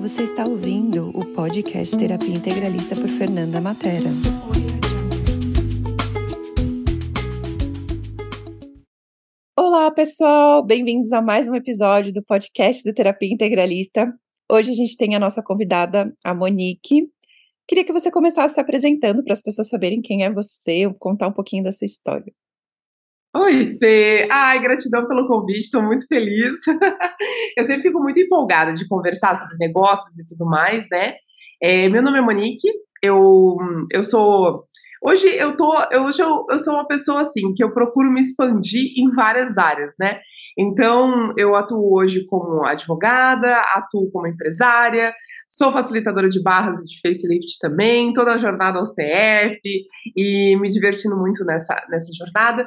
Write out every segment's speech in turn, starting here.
você está ouvindo o podcast Terapia Integralista por Fernanda Matera. Olá, pessoal! Bem-vindos a mais um episódio do podcast do Terapia Integralista. Hoje a gente tem a nossa convidada, a Monique. Queria que você começasse se apresentando para as pessoas saberem quem é você, contar um pouquinho da sua história. Oi, Fê. Ai, gratidão pelo convite, estou muito feliz. eu sempre fico muito empolgada de conversar sobre negócios e tudo mais, né? É, meu nome é Monique, eu, eu sou. Hoje eu tô. Hoje eu, eu sou uma pessoa assim, que eu procuro me expandir em várias áreas, né? Então, eu atuo hoje como advogada, atuo como empresária, sou facilitadora de barras de facelift também, toda a jornada ao CF e me divertindo muito nessa, nessa jornada.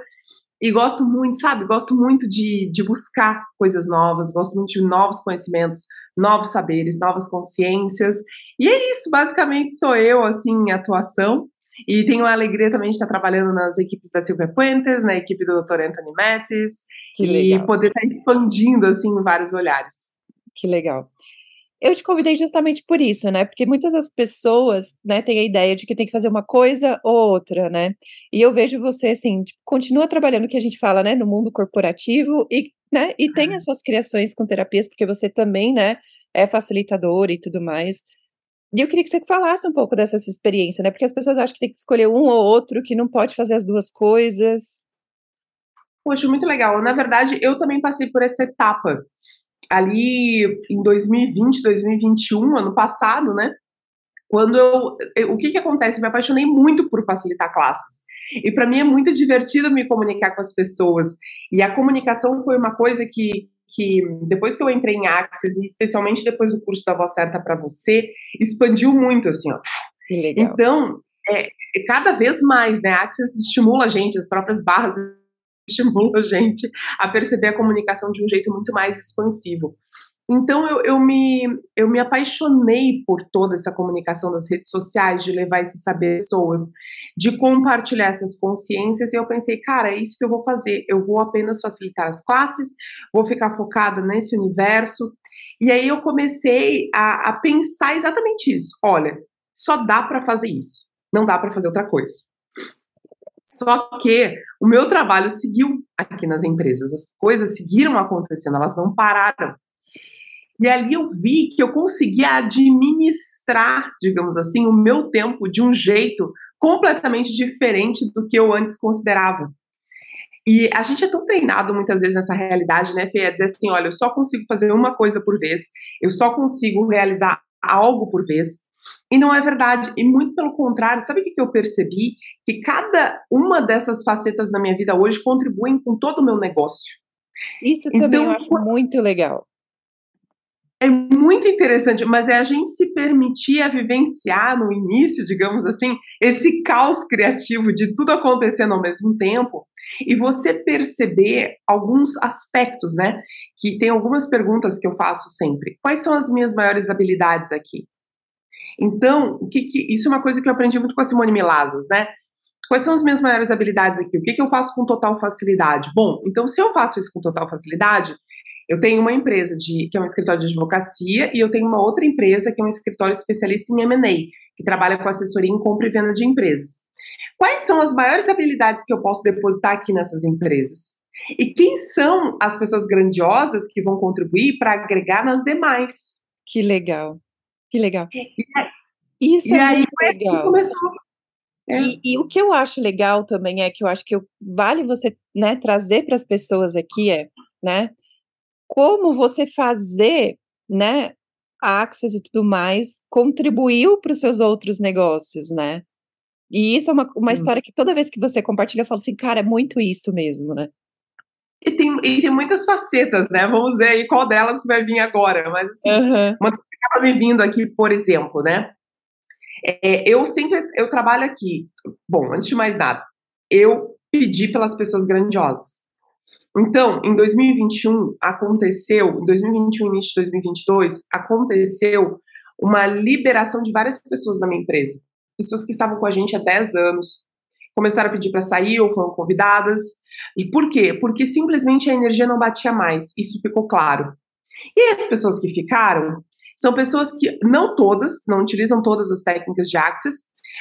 E gosto muito, sabe? Gosto muito de, de buscar coisas novas, gosto muito de novos conhecimentos, novos saberes, novas consciências. E é isso, basicamente sou eu, assim, em atuação. E tenho a alegria também de estar trabalhando nas equipes da Silvia Puentes, na equipe do Dr. Anthony Mattis, e poder estar expandindo, assim, em vários olhares. Que legal eu te convidei justamente por isso, né? Porque muitas das pessoas, né, têm a ideia de que tem que fazer uma coisa ou outra, né? E eu vejo você assim, tipo, continua trabalhando o que a gente fala, né, no mundo corporativo e, né, e tem as suas criações com terapias, porque você também, né, é facilitadora e tudo mais. E eu queria que você falasse um pouco dessa sua experiência, né? Porque as pessoas acham que tem que escolher um ou outro, que não pode fazer as duas coisas. Poxa, muito legal. Na verdade, eu também passei por essa etapa ali em 2020, 2021, ano passado, né? Quando eu, eu o que que acontece? Eu me apaixonei muito por facilitar classes. E para mim é muito divertido me comunicar com as pessoas. E a comunicação foi uma coisa que que depois que eu entrei em Access, e especialmente depois do curso da Voz Certa para Você, expandiu muito, assim, ó. Que legal. Então, é, cada vez mais, né, a Access estimula a gente, as próprias barras estimula a gente a perceber a comunicação de um jeito muito mais expansivo. Então eu, eu, me, eu me apaixonei por toda essa comunicação das redes sociais, de levar esse saber pessoas, de compartilhar essas consciências, e eu pensei, cara, é isso que eu vou fazer. Eu vou apenas facilitar as classes, vou ficar focada nesse universo. E aí eu comecei a, a pensar exatamente isso. Olha, só dá para fazer isso, não dá para fazer outra coisa. Só que o meu trabalho seguiu aqui nas empresas, as coisas seguiram acontecendo, elas não pararam. E ali eu vi que eu conseguia administrar, digamos assim, o meu tempo de um jeito completamente diferente do que eu antes considerava. E a gente é tão treinado muitas vezes nessa realidade, né, Fê? A dizer assim: olha, eu só consigo fazer uma coisa por vez, eu só consigo realizar algo por vez. E não é verdade. E muito pelo contrário, sabe o que eu percebi? Que cada uma dessas facetas da minha vida hoje contribuem com todo o meu negócio. Isso também então, eu acho muito legal. É muito interessante, mas é a gente se permitir a vivenciar no início, digamos assim, esse caos criativo de tudo acontecendo ao mesmo tempo e você perceber alguns aspectos, né? Que tem algumas perguntas que eu faço sempre. Quais são as minhas maiores habilidades aqui? Então, o que, que, isso é uma coisa que eu aprendi muito com a Simone Milazas, né? Quais são as minhas maiores habilidades aqui? O que, que eu faço com total facilidade? Bom, então se eu faço isso com total facilidade, eu tenho uma empresa de, que é um escritório de advocacia e eu tenho uma outra empresa que é um escritório especialista em M&A, que trabalha com assessoria em compra e venda de empresas. Quais são as maiores habilidades que eu posso depositar aqui nessas empresas? E quem são as pessoas grandiosas que vão contribuir para agregar nas demais? Que legal. Que legal. E, Isso e é aí, muito legal. Começou. É. E, e, o que eu acho legal também é que eu acho que eu, vale você né, trazer para as pessoas aqui é, né, como você fazer, né, a Access e tudo mais contribuiu para os seus outros negócios, né? E isso é uma, uma história que toda vez que você compartilha, eu falo assim, cara, é muito isso mesmo, né? E tem, e tem muitas facetas, né? Vamos ver aí qual delas que vai vir agora. Mas assim, uhum. uma me vindo aqui, por exemplo, né? É, eu sempre, eu trabalho aqui. Bom, antes de mais nada, eu pedi pelas pessoas grandiosas. Então, em 2021 aconteceu, em 2021 início de 2022 aconteceu uma liberação de várias pessoas da minha empresa, pessoas que estavam com a gente há 10 anos, começaram a pedir para sair ou foram convidadas. E por quê? Porque simplesmente a energia não batia mais. Isso ficou claro. E as pessoas que ficaram são pessoas que, não todas, não utilizam todas as técnicas de Access,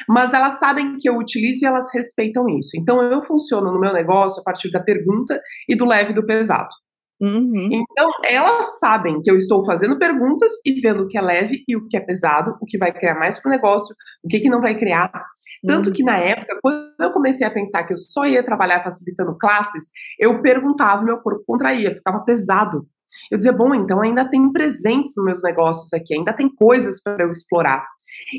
mas elas sabem que eu utilizo e elas respeitam isso. Então eu funciono no meu negócio a partir da pergunta e do leve e do pesado. Uhum. Então, elas sabem que eu estou fazendo perguntas e vendo o que é leve e o que é pesado, o que vai criar mais para o negócio, o que, que não vai criar. Tanto uhum. que na época, quando eu comecei a pensar que eu só ia trabalhar facilitando classes, eu perguntava, meu corpo contraía, ficava pesado. Eu dizia, bom, então ainda tem presentes nos meus negócios aqui, ainda tem coisas para eu explorar.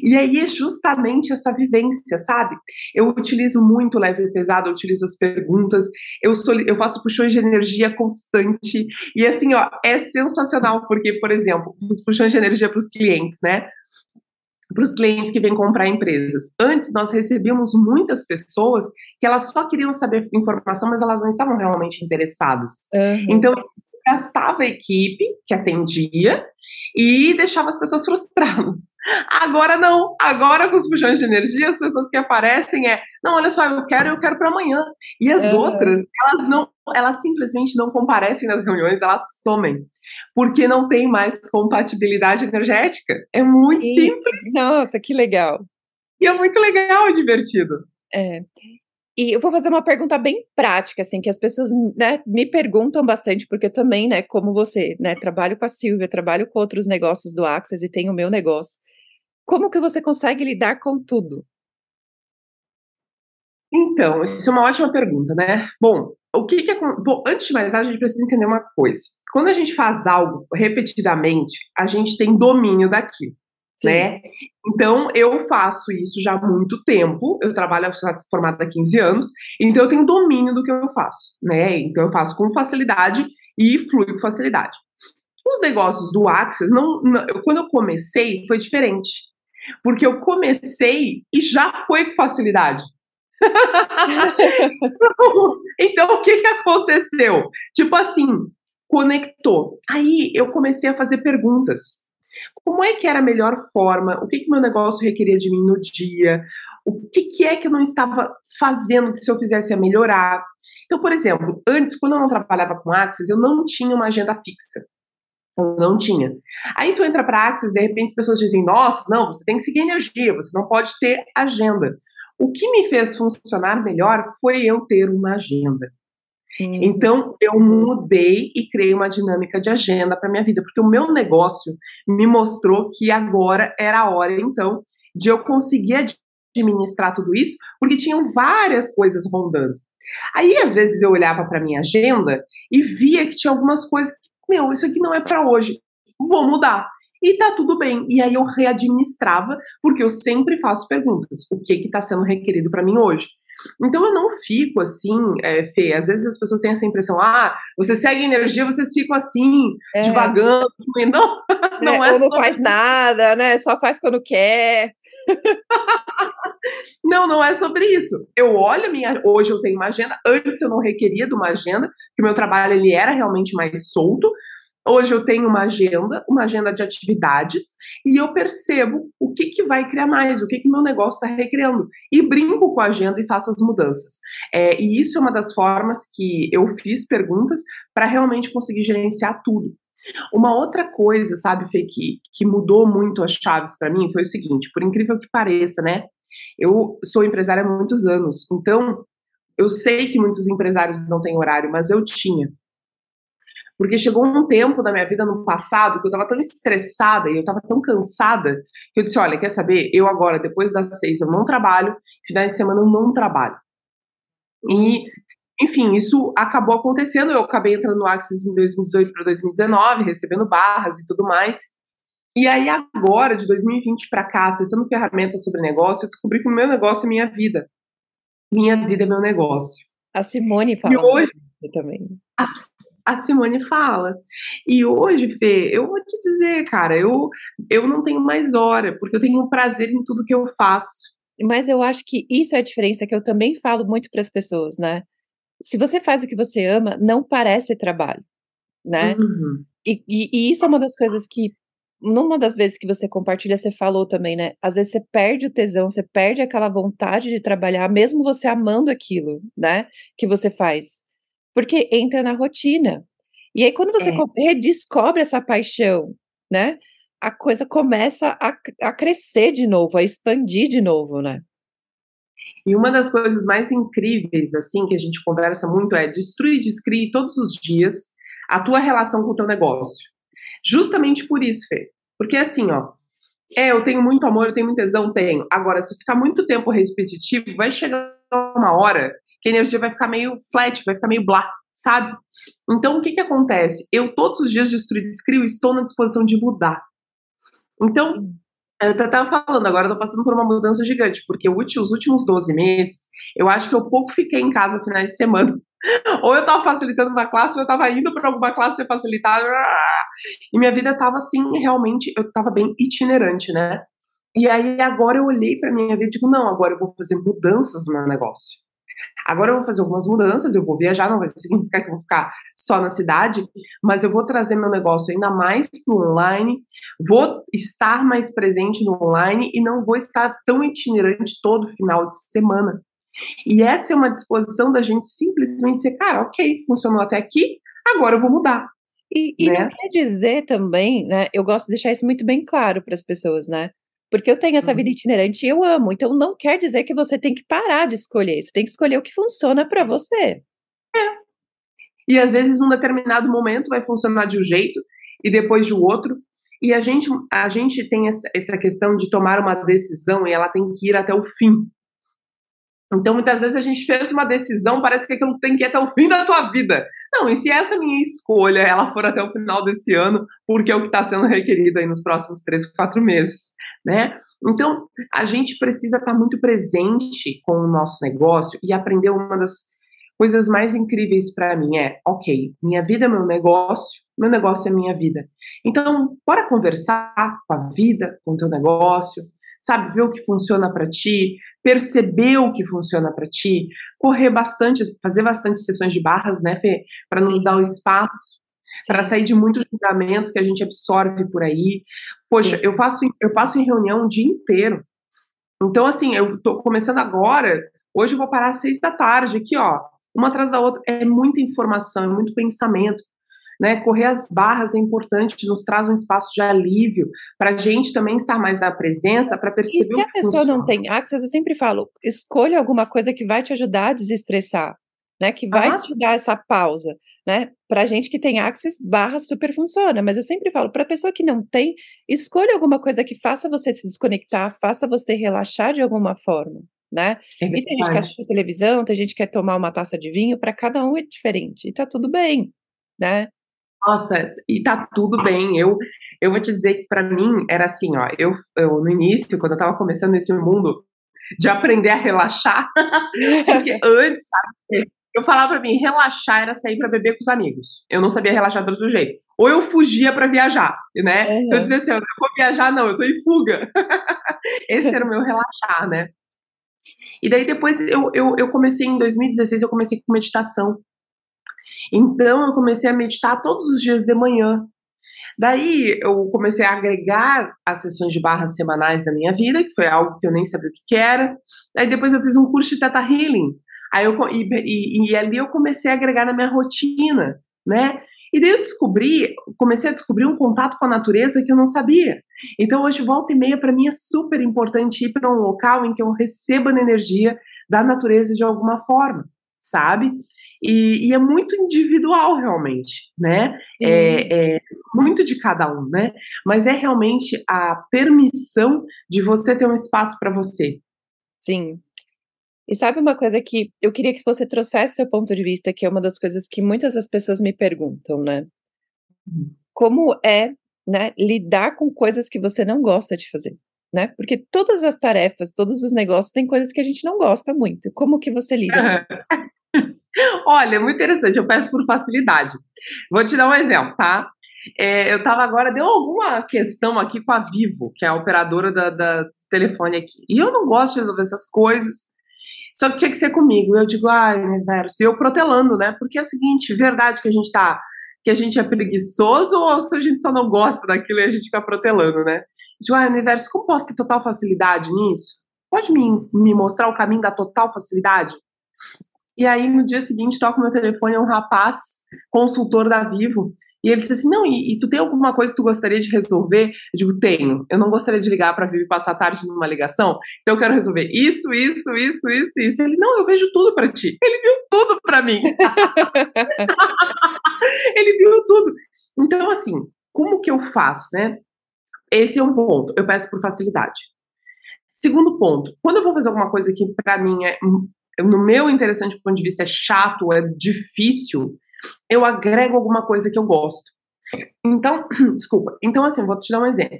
E aí é justamente essa vivência, sabe? Eu utilizo muito leve e pesado, eu utilizo as perguntas, eu, sou, eu faço puxões de energia constante. E assim, ó, é sensacional, porque, por exemplo, os puxões de energia para os clientes, né? Para os clientes que vêm comprar empresas. Antes, nós recebíamos muitas pessoas que elas só queriam saber informação, mas elas não estavam realmente interessadas. Uhum. Então, isso gastava a equipe que atendia e deixava as pessoas frustradas. Agora não, agora com os puxões de energia, as pessoas que aparecem é, não, olha só, eu quero, eu quero para amanhã. E as uhum. outras, elas não, elas simplesmente não comparecem nas reuniões, elas somem. Porque não tem mais compatibilidade energética. É muito e, simples. Nossa, que legal. E é muito legal e divertido. É. E eu vou fazer uma pergunta bem prática, assim, que as pessoas né, me perguntam bastante, porque eu também, né, como você, né, trabalho com a Silvia, trabalho com outros negócios do Access e tenho o meu negócio. Como que você consegue lidar com tudo? Então, isso é uma ótima pergunta, né? Bom, o que, que é. Bom, antes de mais nada, a gente precisa entender uma coisa. Quando a gente faz algo repetidamente, a gente tem domínio daquilo né? Então, eu faço isso já há muito tempo, eu trabalho formada há 15 anos, então eu tenho domínio do que eu faço, né? Então eu faço com facilidade e flui com facilidade. Os negócios do Access, não, não, quando eu comecei, foi diferente. Porque eu comecei e já foi com facilidade. então, o que, que aconteceu? Tipo assim, conectou. Aí eu comecei a fazer perguntas. Como é que era a melhor forma? O que, que meu negócio requeria de mim no dia? O que, que é que eu não estava fazendo que se eu fizesse ia melhorar? Então, por exemplo, antes, quando eu não trabalhava com Axis, eu não tinha uma agenda fixa. Eu não tinha. Aí tu entra para Axis, de repente as pessoas dizem: Nossa, não, você tem que seguir energia, você não pode ter agenda. O que me fez funcionar melhor foi eu ter uma agenda. Então, eu mudei e criei uma dinâmica de agenda para minha vida, porque o meu negócio me mostrou que agora era a hora, então, de eu conseguir administrar tudo isso, porque tinham várias coisas rondando. Aí, às vezes, eu olhava para minha agenda e via que tinha algumas coisas que, meu, isso aqui não é para hoje, vou mudar. E tá tudo bem. E aí eu readministrava, porque eu sempre faço perguntas: o que que tá sendo requerido para mim hoje? Então eu não fico assim, é, Fê. Às vezes as pessoas têm essa impressão, ah, você segue energia, vocês ficam assim, é. devagando. Não, não é, é Ou não faz nada, né? Só faz quando quer. não, não é sobre isso. Eu olho minha. Hoje eu tenho uma agenda. Antes eu não requeria de uma agenda, que o meu trabalho ele era realmente mais solto. Hoje eu tenho uma agenda, uma agenda de atividades, e eu percebo o que, que vai criar mais, o que, que meu negócio está recriando. E brinco com a agenda e faço as mudanças. É, e isso é uma das formas que eu fiz perguntas para realmente conseguir gerenciar tudo. Uma outra coisa, sabe, Fê, que, que mudou muito as chaves para mim foi o seguinte: por incrível que pareça, né? Eu sou empresária há muitos anos, então eu sei que muitos empresários não têm horário, mas eu tinha. Porque chegou um tempo da minha vida no passado que eu estava tão estressada e eu estava tão cansada que eu disse: olha, quer saber? Eu agora, depois das seis, eu não trabalho, finais de semana eu não trabalho. E, enfim, isso acabou acontecendo. Eu acabei entrando no Axis em 2018 para 2019, recebendo barras e tudo mais. E aí, agora, de 2020 para cá, acessando ferramentas sobre negócio, eu descobri que o meu negócio é minha vida. Minha vida é meu negócio. A Simone fala. E hoje, também. A, a, Simone fala. E hoje, Fê, eu vou te dizer, cara, eu, eu não tenho mais hora, porque eu tenho um prazer em tudo que eu faço. Mas eu acho que isso é a diferença que eu também falo muito para as pessoas, né? Se você faz o que você ama, não parece trabalho, né? Uhum. E, e, e, isso é uma das coisas que, numa das vezes que você compartilha, você falou também, né? Às vezes você perde o tesão, você perde aquela vontade de trabalhar, mesmo você amando aquilo, né? Que você faz porque entra na rotina. E aí, quando você é. redescobre essa paixão, né? a coisa começa a, a crescer de novo, a expandir de novo, né? E uma das coisas mais incríveis, assim, que a gente conversa muito é destruir e descrie todos os dias a tua relação com o teu negócio. Justamente por isso, Fê. Porque assim, ó, é, eu tenho muito amor, eu tenho muito tesão, tenho. Agora, se ficar muito tempo repetitivo, vai chegar uma hora que a energia vai ficar meio flat, vai ficar meio blá, sabe? Então, o que que acontece? Eu, todos os dias de destruir e estou na disposição de mudar. Então, eu estava falando, agora tô passando por uma mudança gigante, porque os últimos 12 meses, eu acho que eu pouco fiquei em casa finais de semana. Ou eu estava facilitando uma classe, ou eu estava indo para alguma classe ser facilitada. E minha vida estava assim, realmente, eu estava bem itinerante, né? E aí agora eu olhei para minha vida e digo, não, agora eu vou fazer mudanças no meu negócio. Agora eu vou fazer algumas mudanças, eu vou viajar, não vai significar que eu vou ficar só na cidade, mas eu vou trazer meu negócio ainda mais para o online, vou estar mais presente no online e não vou estar tão itinerante todo final de semana. E essa é uma disposição da gente simplesmente dizer, cara, ok, funcionou até aqui, agora eu vou mudar. E, e né? não quer dizer também, né? Eu gosto de deixar isso muito bem claro para as pessoas, né? Porque eu tenho essa uhum. vida itinerante e eu amo. Então não quer dizer que você tem que parar de escolher. Você tem que escolher o que funciona para você. É. E às vezes, num determinado momento, vai funcionar de um jeito e depois de outro. E a gente, a gente tem essa, essa questão de tomar uma decisão e ela tem que ir até o fim. Então, muitas vezes a gente fez uma decisão, parece que aquilo tem que ir até o fim da tua vida. Não, e se essa minha escolha ela for até o final desse ano, porque é o que está sendo requerido aí nos próximos três, quatro meses, né? Então, a gente precisa estar tá muito presente com o nosso negócio e aprender uma das coisas mais incríveis para mim é, ok, minha vida é meu negócio, meu negócio é minha vida. Então, bora conversar com a vida, com o teu negócio, sabe, ver o que funciona para ti, perceber o que funciona para ti, correr bastante, fazer bastante sessões de barras, né, Fê, para nos Sim. dar o espaço para sair de muitos julgamentos que a gente absorve por aí. Poxa, eu faço eu passo em reunião o dia inteiro. Então assim, eu tô começando agora, hoje eu vou parar às seis da tarde aqui, ó, uma atrás da outra, é muita informação, é muito pensamento né? Correr as barras é importante, nos traz um espaço de alívio para a gente também estar mais na presença, para perceber. E se a pessoa funciona. não tem access, eu sempre falo, escolha alguma coisa que vai te ajudar a desestressar, né? Que vai ah, te dar essa pausa. Né? Para gente que tem Access, barra super funciona, mas eu sempre falo, para pessoa que não tem, escolha alguma coisa que faça você se desconectar, faça você relaxar de alguma forma, né? É e tem gente que assiste televisão, tem gente que quer tomar uma taça de vinho, para cada um é diferente, e tá tudo bem, né? Nossa, e tá tudo bem. Eu, eu vou te dizer que para mim era assim, ó. Eu, eu no início, quando eu tava começando nesse mundo de aprender a relaxar, porque antes, sabe, eu falava pra mim, relaxar era sair para beber com os amigos. Eu não sabia relaxar do outro jeito. Ou eu fugia para viajar, né? Uhum. Eu dizia assim, eu não vou viajar não, eu tô em fuga. Esse era o meu relaxar, né? E daí depois eu, eu, eu comecei em 2016, eu comecei com meditação. Então eu comecei a meditar todos os dias de manhã. Daí eu comecei a agregar as sessões de barras semanais na minha vida, que foi algo que eu nem sabia o que, era. Daí depois eu fiz um curso de Teta Healing. Aí eu, e, e, e ali eu comecei a agregar na minha rotina, né? E daí eu descobri, comecei a descobrir um contato com a natureza que eu não sabia. Então hoje volta e meia para mim é super importante ir para um local em que eu receba energia da natureza de alguma forma, sabe? E, e, é muito individual realmente, né? É, é, muito de cada um, né? Mas é realmente a permissão de você ter um espaço para você. Sim. E sabe uma coisa que eu queria que você trouxesse seu ponto de vista, que é uma das coisas que muitas das pessoas me perguntam, né? Hum. Como é, né, lidar com coisas que você não gosta de fazer, né? Porque todas as tarefas, todos os negócios têm coisas que a gente não gosta muito. Como que você lida? Olha, muito interessante, eu peço por facilidade. Vou te dar um exemplo, tá? É, eu estava agora, deu alguma questão aqui com a Vivo, que é a operadora da, da, telefone aqui. E eu não gosto de resolver essas coisas, só que tinha que ser comigo. Eu digo, ai, universo, e eu protelando, né? Porque é o seguinte, verdade que a gente tá, que a gente é preguiçoso ou se a gente só não gosta daquilo e a gente fica protelando, né? Eu digo, ai, universo, como posso ter total facilidade nisso? Pode me, me mostrar o caminho da total facilidade? E aí, no dia seguinte, toca o meu telefone, é um rapaz, consultor da Vivo, E ele disse assim: Não, e, e, tu tem alguma coisa que tu gostaria de resolver? Eu digo: Tenho. Eu não gostaria de ligar para Vivi passar a tarde numa ligação, então eu quero resolver isso, isso, isso, isso, isso. Ele: Não, eu vejo tudo para ti. Ele viu tudo para mim. ele viu tudo. Então, assim, como que eu faço, né? Esse é um ponto. Eu peço por facilidade. Segundo ponto, quando eu vou fazer alguma coisa que para mim é, no meu interessante ponto de vista, é chato, é difícil, eu agrego alguma coisa que eu gosto. Então, desculpa. Então, assim, vou te dar um exemplo.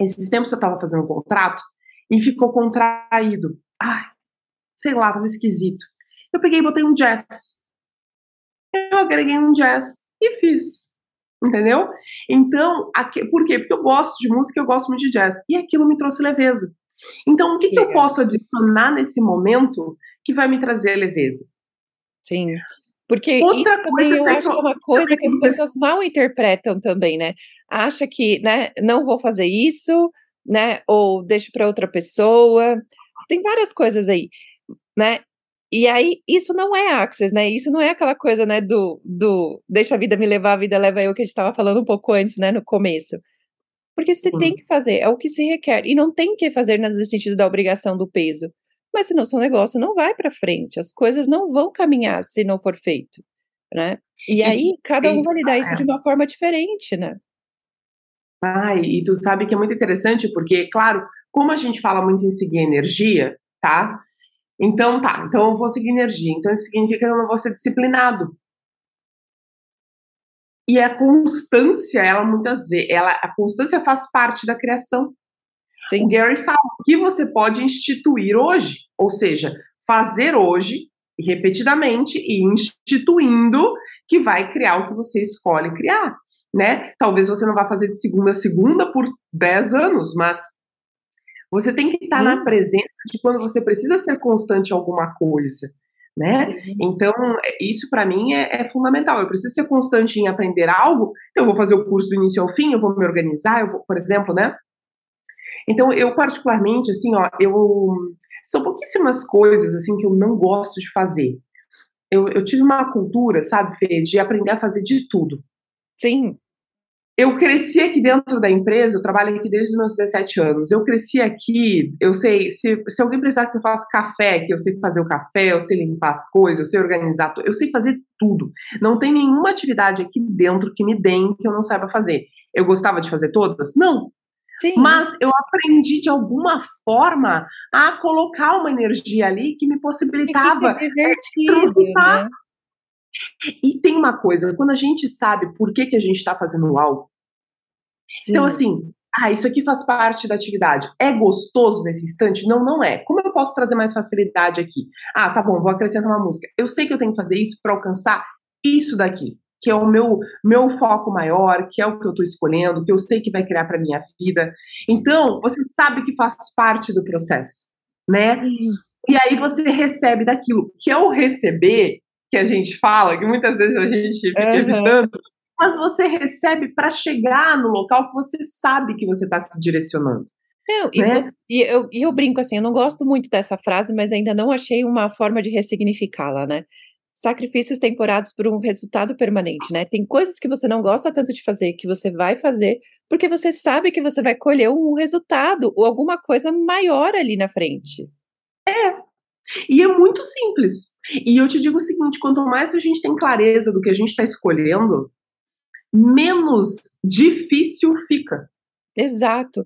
Esses tempos eu estava fazendo um contrato e ficou contraído. Ai, sei lá, tava esquisito. Eu peguei e botei um jazz. Eu agreguei um jazz e fiz. Entendeu? Então, aqui, por quê? Porque eu gosto de música, eu gosto muito de jazz. E aquilo me trouxe leveza. Então, o que, que eu posso adicionar nesse momento que vai me trazer leveza? Sim. Porque Outra também eu acho uma coisa que as pessoas mal interpretam também, né? Acha que, né, não vou fazer isso, né? Ou deixo para outra pessoa. Tem várias coisas aí, né? E aí, isso não é access, né? Isso não é aquela coisa, né, do, do deixa a vida me levar, a vida leva eu, que a gente estava falando um pouco antes, né, no começo. Porque você tem que fazer, é o que se requer. E não tem que fazer no sentido da obrigação do peso. Mas senão seu negócio não vai para frente, as coisas não vão caminhar se não for feito, né? E aí cada um vai lidar isso de uma forma diferente, né? Ai, e tu sabe que é muito interessante porque, claro, como a gente fala muito em seguir energia, tá? Então tá, então eu vou seguir energia. Então isso significa que eu não vou ser disciplinado. E a constância, ela muitas vezes, ela, a constância faz parte da criação. Sim. O Gary fala que você pode instituir hoje, ou seja, fazer hoje repetidamente e instituindo que vai criar o que você escolhe criar, né? Talvez você não vá fazer de segunda a segunda por 10 anos, mas você tem que estar na presença de quando você precisa ser constante em alguma coisa, né? Uhum. Então, isso para mim é, é, fundamental. Eu preciso ser constante em aprender algo, então eu vou fazer o curso do início ao fim, eu vou me organizar, eu vou, por exemplo, né? Então, eu particularmente, assim, ó, eu são pouquíssimas coisas assim que eu não gosto de fazer. Eu, eu tive uma cultura, sabe, Fê, de aprender a fazer de tudo. Sim. Eu cresci aqui dentro da empresa, eu trabalho aqui desde os meus 17 anos. Eu cresci aqui, eu sei, se, se alguém precisar que eu faça café, que eu sei fazer o café, eu sei limpar as coisas, eu sei organizar, eu sei fazer tudo. Não tem nenhuma atividade aqui dentro que me deem que eu não saiba fazer. Eu gostava de fazer todas? Não. Sim. Mas eu aprendi de alguma forma a colocar uma energia ali que me possibilitava. Que divertido, né? E tem uma coisa, quando a gente sabe por que, que a gente está fazendo algo, Sim. então assim, ah, isso aqui faz parte da atividade. É gostoso nesse instante? Não, não é. Como eu posso trazer mais facilidade aqui? Ah, tá bom, vou acrescentar uma música. Eu sei que eu tenho que fazer isso para alcançar isso daqui que é o meu, meu foco maior, que é o que eu estou escolhendo, que eu sei que vai criar para minha vida. Então, você sabe que faz parte do processo, né? E aí você recebe daquilo, que é o receber, que a gente fala, que muitas vezes a gente fica uhum. evitando, mas você recebe para chegar no local que você sabe que você está se direcionando. Não, e, né? você, e, eu, e eu brinco assim, eu não gosto muito dessa frase, mas ainda não achei uma forma de ressignificá-la, né? Sacrifícios temporários por um resultado permanente, né? Tem coisas que você não gosta tanto de fazer, que você vai fazer, porque você sabe que você vai colher um resultado ou alguma coisa maior ali na frente. É. E é muito simples. E eu te digo o seguinte: quanto mais a gente tem clareza do que a gente está escolhendo, menos difícil fica. Exato.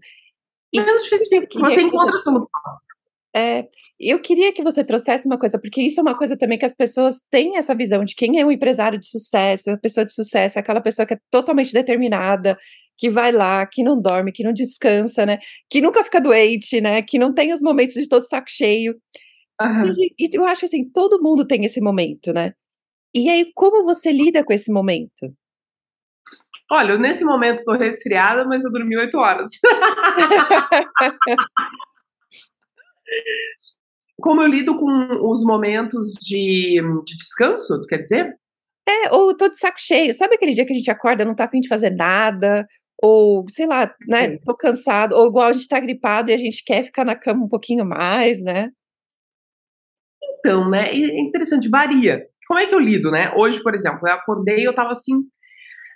E menos difícil fica. Você encontra a solução. É, eu queria que você trouxesse uma coisa, porque isso é uma coisa também que as pessoas têm essa visão de quem é um empresário de sucesso, a pessoa de sucesso, é aquela pessoa que é totalmente determinada, que vai lá, que não dorme, que não descansa, né? Que nunca fica doente, né? Que não tem os momentos de todo saco cheio. Uhum. E eu acho assim, todo mundo tem esse momento, né? E aí, como você lida com esse momento? Olha, nesse momento estou resfriada, mas eu dormi oito horas. Como eu lido com os momentos de, de descanso, quer dizer? É, ou tô de saco cheio. Sabe aquele dia que a gente acorda, não tá afim de fazer nada? Ou, sei lá, né, Sim. tô cansado. Ou igual a gente tá gripado e a gente quer ficar na cama um pouquinho mais, né? Então, né, é interessante, varia. Como é que eu lido, né? Hoje, por exemplo, eu acordei e eu tava assim,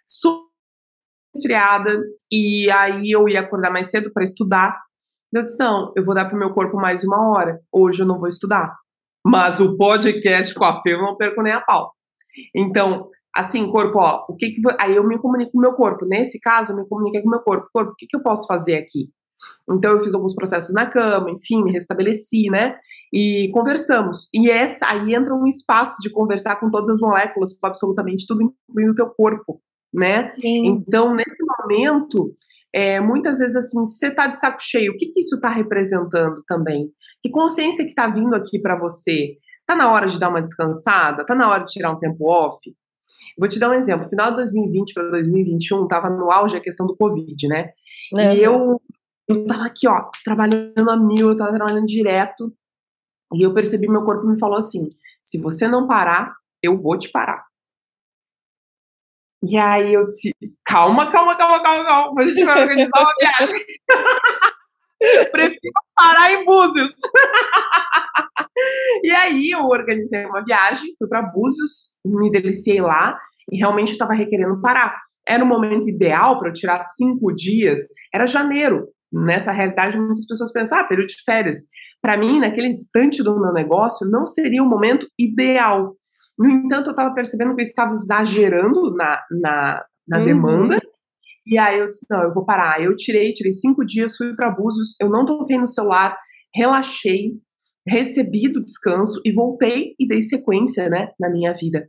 super esfriada, e aí eu ia acordar mais cedo para estudar. Eu disse: não, eu vou dar pro meu corpo mais uma hora. Hoje eu não vou estudar. Mas o podcast com a Fê eu não perco nem a pau. Então, assim, corpo, ó, o que que. Aí eu me comunico com o meu corpo. Nesse caso, eu me comuniquei com o meu corpo. Corpo, o que, que eu posso fazer aqui? Então, eu fiz alguns processos na cama, enfim, me restabeleci, né? E conversamos. E essa aí entra um espaço de conversar com todas as moléculas, com absolutamente tudo, incluindo o teu corpo, né? Sim. Então, nesse momento, é, muitas vezes assim, você tá de saco cheio, o que, que isso está representando também? Que consciência que está vindo aqui para você? Tá na hora de dar uma descansada? Tá na hora de tirar um tempo off? Vou te dar um exemplo. Final de 2020 para 2021, tava no auge a questão do Covid, né? Uhum. E eu, eu tava aqui, ó, trabalhando a mil, eu tava trabalhando direto. E eu percebi, meu corpo me falou assim: se você não parar, eu vou te parar. E aí eu disse: calma, calma, calma, calma, calma, a gente vai organizar uma viagem. Prefiro parar em Búzios. e aí eu organizei uma viagem, fui para Búzios, me deliciei lá e realmente estava requerendo parar. Era o momento ideal para eu tirar cinco dias, era janeiro. Nessa realidade, muitas pessoas pensam, ah, período de férias. Para mim, naquele instante do meu negócio, não seria o momento ideal. No entanto, eu estava percebendo que eu estava exagerando na, na, na uhum. demanda. E aí eu disse: não, eu vou parar. Eu tirei, tirei cinco dias, fui para Búzios, eu não toquei no celular, relaxei, recebi do descanso e voltei e dei sequência né, na minha vida.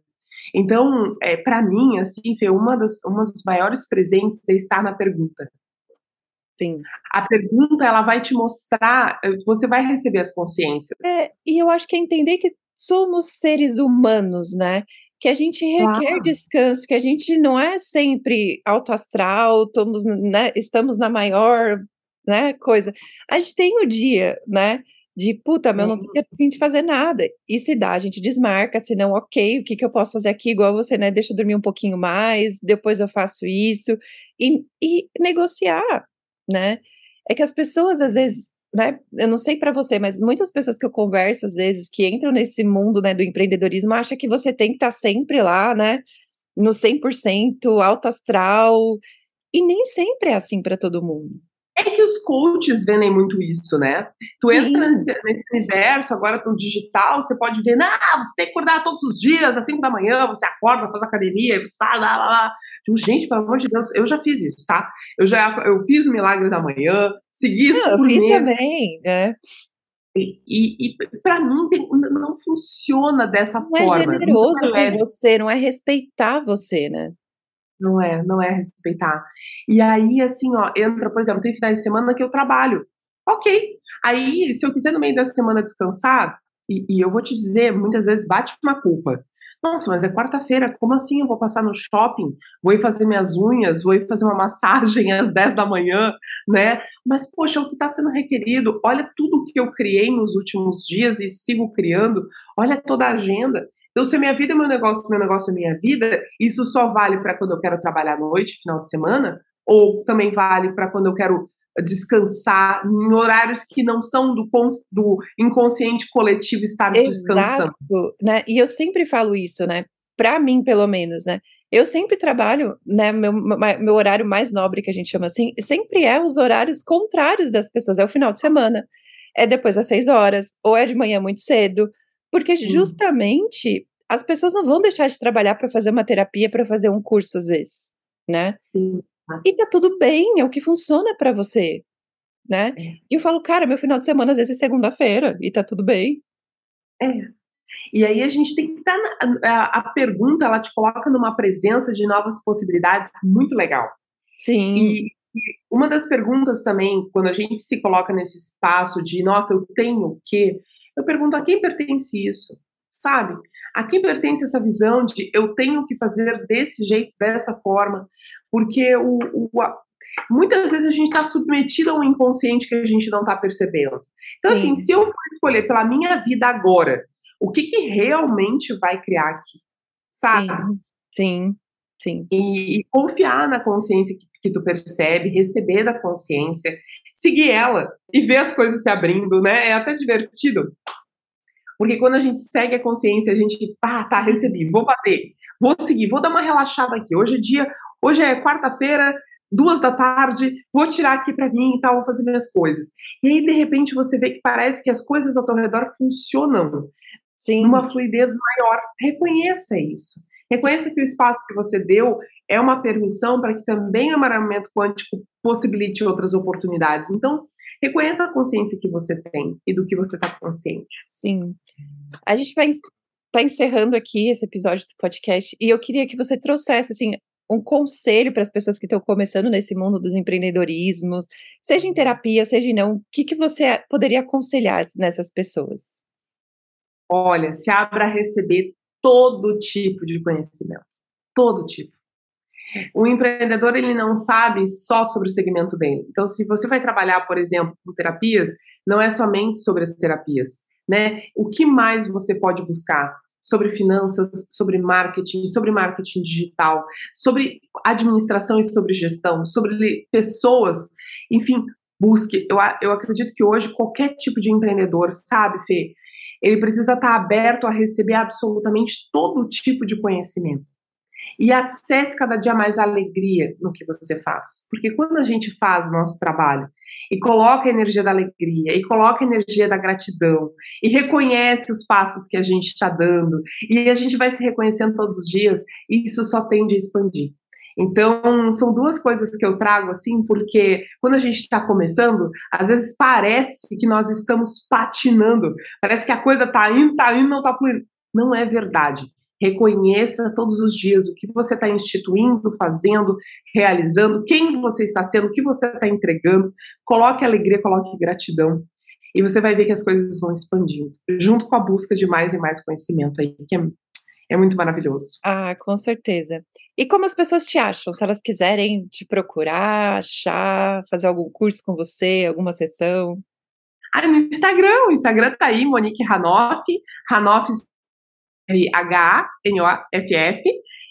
Então, é, para mim, assim, foi uma das, uma dos maiores presentes é estar na pergunta. Sim. A pergunta, ela vai te mostrar, você vai receber as consciências. É, e eu acho que é entender que somos seres humanos, né? Que a gente requer claro. descanso, que a gente não é sempre alto astral, estamos, né, estamos na maior né, coisa. A gente tem o dia, né? De puta, meu, não tem tempo de fazer nada. E se dá, a gente desmarca, se não, ok, o que, que eu posso fazer aqui? Igual você, né? Deixa eu dormir um pouquinho mais, depois eu faço isso. E, e negociar, né? É que as pessoas, às vezes, né, eu não sei para você, mas muitas pessoas que eu converso às vezes que entram nesse mundo, né, do empreendedorismo, acham que você tem que estar tá sempre lá, né, no 100% alto astral, e nem sempre é assim para todo mundo. É que os coaches vendem muito isso, né? Tu entra nesse, nesse, universo agora do digital, você pode ver, não, você tem que acordar todos os dias, às 5 da manhã, você acorda, faz academia, você faz lá, lá, lá. Tipo, gente, pelo amor de Deus, eu já fiz isso, tá? Eu já eu fiz o milagre da manhã, segui isso não, por eu fiz também, né? E, e, e para mim tem, não funciona dessa não forma. Não é generoso com você, não é respeitar você, né? Não é, não é respeitar. E aí, assim, ó, entra, por exemplo, tem finais de semana que eu trabalho. Ok. Aí, se eu quiser no meio da semana descansar, e, e eu vou te dizer, muitas vezes bate uma culpa. Nossa, mas é quarta-feira, como assim eu vou passar no shopping? Vou ir fazer minhas unhas, vou ir fazer uma massagem às 10 da manhã, né? Mas, poxa, é o que está sendo requerido, olha tudo que eu criei nos últimos dias e sigo criando, olha toda a agenda. Então, se a minha vida é meu negócio, meu negócio é minha vida, isso só vale para quando eu quero trabalhar à noite, final de semana, ou também vale para quando eu quero descansar em horários que não são do, do inconsciente coletivo estar Exato, descansando. Né? E eu sempre falo isso, né? Para mim, pelo menos, né? Eu sempre trabalho, né? Meu, meu horário mais nobre, que a gente chama assim, sempre é os horários contrários das pessoas. É o final de semana, é depois das seis horas, ou é de manhã muito cedo, porque justamente as pessoas não vão deixar de trabalhar para fazer uma terapia, para fazer um curso às vezes, né? Sim. E tá tudo bem, é o que funciona para você, né? É. E eu falo, cara, meu final de semana às vezes é segunda-feira e tá tudo bem. É. E aí a gente tem que estar. Tá a, a, pergunta ela te coloca numa presença de novas possibilidades muito legal. Sim. E, e uma das perguntas também, quando a gente se coloca nesse espaço de, nossa, eu tenho o quê? Eu pergunto a quem pertence isso, sabe? A quem pertence essa visão de eu tenho que fazer desse jeito, dessa forma? Porque o, o a, muitas vezes a gente está submetido a um inconsciente que a gente não está percebendo. Então, assim, Sim. assim, se eu for escolher pela minha vida agora, o que, que realmente vai criar aqui? Sabe? Sim, sim. sim. E, e, confiar na consciência que, que tu percebe, receber da consciência, seguir ela e ver as coisas se abrindo, né? É até divertido. Porque quando a gente segue a consciência, a gente, pá, tá, recebi, vou fazer, vou seguir, vou dar uma relaxada aqui. Hoje é dia, hoje é quarta-feira, duas da tarde, vou tirar aqui para mim e tal, vou fazer minhas coisas. E aí, de repente, você vê que parece que as coisas ao teu redor funcionam Sim. numa fluidez maior. Reconheça isso. Reconheça que o espaço que você deu é uma permissão para que também o amaramento quântico possibilite outras oportunidades. Então, reconheça a consciência que você tem e do que você está consciente. Sim. A gente vai tá encerrando aqui esse episódio do podcast e eu queria que você trouxesse assim um conselho para as pessoas que estão começando nesse mundo dos empreendedorismos, seja em terapia, seja em não, o que, que você poderia aconselhar nessas pessoas? Olha, se abra a receber todo tipo de conhecimento, todo tipo. O empreendedor ele não sabe só sobre o segmento dele. Então, se você vai trabalhar, por exemplo, com terapias, não é somente sobre as terapias, né? O que mais você pode buscar? sobre finanças, sobre marketing, sobre marketing digital, sobre administração e sobre gestão, sobre pessoas, enfim, busque. Eu, eu acredito que hoje qualquer tipo de empreendedor, sabe, Fê, ele precisa estar aberto a receber absolutamente todo tipo de conhecimento. E acesse cada dia mais a alegria no que você faz. Porque quando a gente faz o nosso trabalho e coloca a energia da alegria, e coloca a energia da gratidão, e reconhece os passos que a gente está dando, e a gente vai se reconhecendo todos os dias, isso só tende a expandir. Então, são duas coisas que eu trago assim, porque quando a gente está começando, às vezes parece que nós estamos patinando, parece que a coisa está indo, está indo, não está fluindo. Não é verdade. Reconheça todos os dias o que você está instituindo, fazendo, realizando, quem você está sendo, o que você está entregando. Coloque alegria, coloque gratidão. E você vai ver que as coisas vão expandindo, junto com a busca de mais e mais conhecimento aí, que é, é muito maravilhoso. Ah, com certeza. E como as pessoas te acham? Se elas quiserem te procurar, achar, fazer algum curso com você, alguma sessão? Ah, no Instagram, o Instagram tá aí, Monique Hanoff, Hanoff H-N-O-F-F.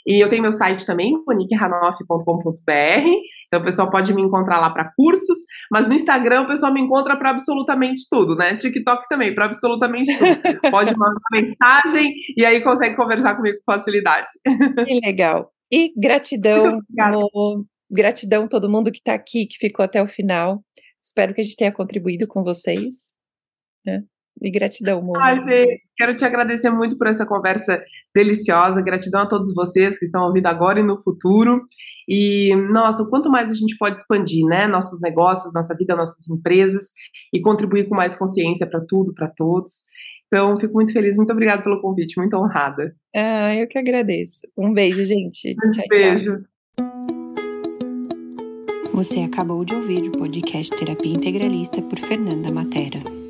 E eu tenho meu site também, moniquehanoff.com.br. Então o pessoal pode me encontrar lá para cursos, mas no Instagram o pessoal me encontra para absolutamente tudo, né? TikTok também, para absolutamente tudo. pode mandar mensagem e aí consegue conversar comigo com facilidade. Que legal. E gratidão, gratidão todo mundo que está aqui, que ficou até o final. Espero que a gente tenha contribuído com vocês. Né? E gratidão, Mona. Ai, Fê, quero te agradecer muito por essa conversa deliciosa. Gratidão a todos vocês que estão ouvindo agora e no futuro. E, nossa, o quanto mais a gente pode expandir, né? Nossos negócios, nossa vida, nossas empresas e contribuir com mais consciência para tudo, para todos. Então, fico muito feliz. Muito obrigada pelo convite, muito honrada. Ah, eu que agradeço. Um beijo, gente. Um tchau, beijo. Tchau. Você acabou de ouvir o podcast Terapia Integralista por Fernanda Matera.